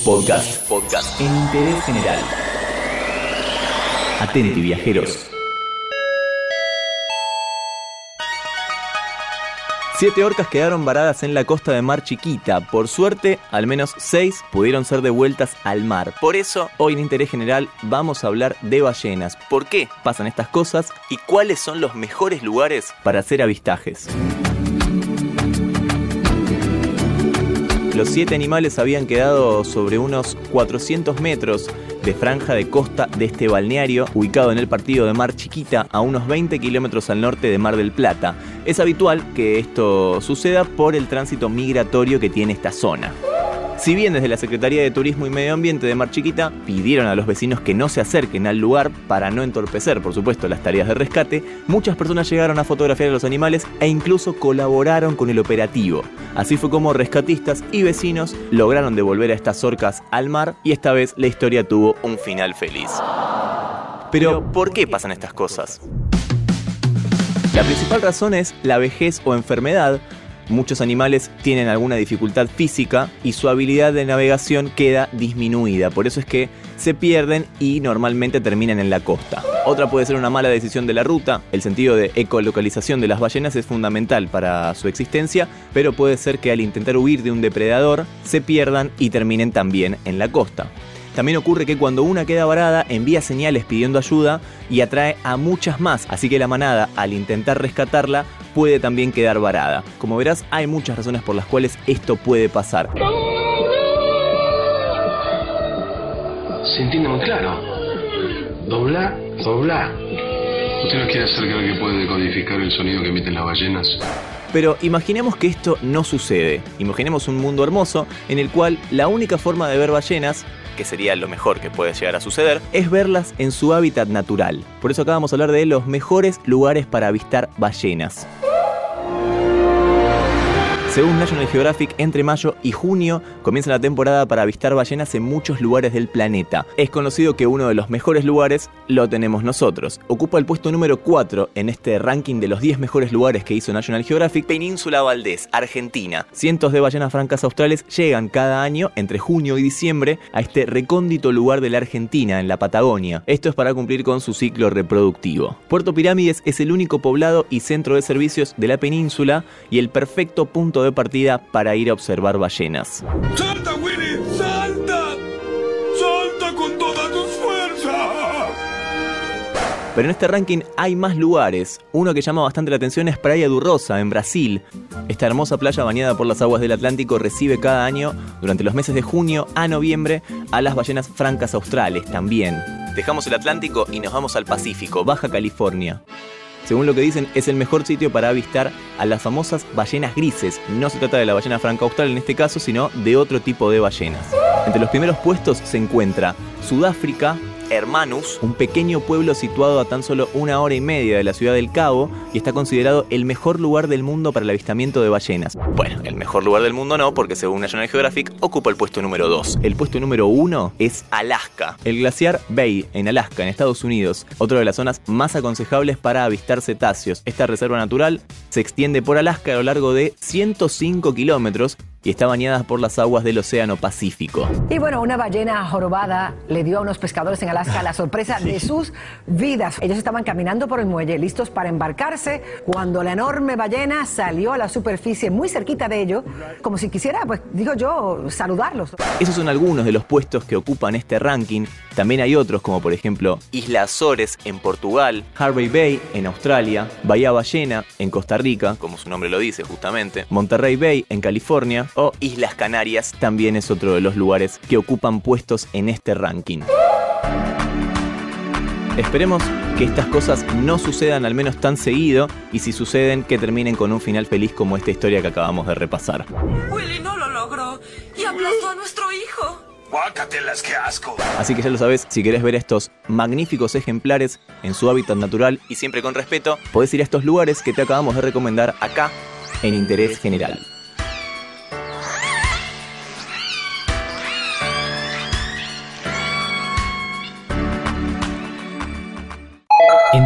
Podcast. Podcast. En interés general. Atenti, viajeros. Siete orcas quedaron varadas en la costa de Mar Chiquita. Por suerte, al menos seis pudieron ser devueltas al mar. Por eso, hoy en Interés General vamos a hablar de ballenas. ¿Por qué pasan estas cosas y cuáles son los mejores lugares para hacer avistajes? Los siete animales habían quedado sobre unos 400 metros de franja de costa de este balneario, ubicado en el partido de Mar Chiquita, a unos 20 kilómetros al norte de Mar del Plata. Es habitual que esto suceda por el tránsito migratorio que tiene esta zona. Si bien desde la Secretaría de Turismo y Medio Ambiente de Mar Chiquita pidieron a los vecinos que no se acerquen al lugar para no entorpecer, por supuesto, las tareas de rescate, muchas personas llegaron a fotografiar a los animales e incluso colaboraron con el operativo. Así fue como rescatistas y vecinos lograron devolver a estas orcas al mar y esta vez la historia tuvo un final feliz. Pero, ¿por qué pasan estas cosas? La principal razón es la vejez o enfermedad, Muchos animales tienen alguna dificultad física y su habilidad de navegación queda disminuida, por eso es que se pierden y normalmente terminan en la costa. Otra puede ser una mala decisión de la ruta, el sentido de ecolocalización de las ballenas es fundamental para su existencia, pero puede ser que al intentar huir de un depredador se pierdan y terminen también en la costa. También ocurre que cuando una queda varada envía señales pidiendo ayuda y atrae a muchas más, así que la manada al intentar rescatarla puede también quedar varada. Como verás, hay muchas razones por las cuales esto puede pasar. Se entiende muy claro. Dobla, dobla. ¿Usted no quiere hacer creer que puede decodificar el sonido que emiten las ballenas? Pero imaginemos que esto no sucede. Imaginemos un mundo hermoso en el cual la única forma de ver ballenas que sería lo mejor que puede llegar a suceder, es verlas en su hábitat natural. Por eso acá vamos a hablar de los mejores lugares para avistar ballenas. Según National Geographic, entre mayo y junio comienza la temporada para avistar ballenas en muchos lugares del planeta. Es conocido que uno de los mejores lugares lo tenemos nosotros. Ocupa el puesto número 4 en este ranking de los 10 mejores lugares que hizo National Geographic, Península Valdés, Argentina. Cientos de ballenas francas australes llegan cada año entre junio y diciembre a este recóndito lugar de la Argentina, en la Patagonia. Esto es para cumplir con su ciclo reproductivo. Puerto Pirámides es el único poblado y centro de servicios de la península y el perfecto punto de partida para ir a observar ballenas. ¡Salta, Willy! ¡Salta! ¡Salta con todas tus fuerzas! Pero en este ranking hay más lugares. Uno que llama bastante la atención es Praia do Rosa, en Brasil. Esta hermosa playa bañada por las aguas del Atlántico recibe cada año, durante los meses de junio a noviembre, a las ballenas francas australes también. Dejamos el Atlántico y nos vamos al Pacífico, Baja California. Según lo que dicen, es el mejor sitio para avistar a las famosas ballenas grises. No se trata de la ballena franca austral en este caso, sino de otro tipo de ballenas. Entre los primeros puestos se encuentra Sudáfrica, Hermanus, un pequeño pueblo situado a tan solo una hora y media de la ciudad del Cabo y está considerado el mejor lugar del mundo para el avistamiento de ballenas. Bueno, el mejor lugar del mundo no, porque según National Geographic ocupa el puesto número 2. El puesto número 1 es Alaska, el glaciar Bay en Alaska, en Estados Unidos, otra de las zonas más aconsejables para avistar cetáceos. Esta reserva natural se extiende por Alaska a lo largo de 105 kilómetros y está bañada por las aguas del Océano Pacífico. Y bueno, una ballena jorobada le dio a unos pescadores en Alaska la sorpresa de sus vidas. Ellos estaban caminando por el muelle, listos para embarcarse, cuando la enorme ballena salió a la superficie muy cerquita de ellos, como si quisiera, pues digo yo, saludarlos. Esos son algunos de los puestos que ocupan este ranking. También hay otros, como por ejemplo Isla Azores en Portugal, Harvey Bay en Australia, Bahía Ballena en Costa Rica, como su nombre lo dice justamente, Monterrey Bay en California, o Islas Canarias también es otro de los lugares que ocupan puestos en este ranking. Esperemos que estas cosas no sucedan al menos tan seguido y si suceden que terminen con un final feliz como esta historia que acabamos de repasar. Willy no lo logró y aplastó a nuestro hijo. ¡Guácatelas, qué asco! Así que ya lo sabes, si querés ver estos magníficos ejemplares en su hábitat natural y siempre con respeto, podés ir a estos lugares que te acabamos de recomendar acá en Interés General.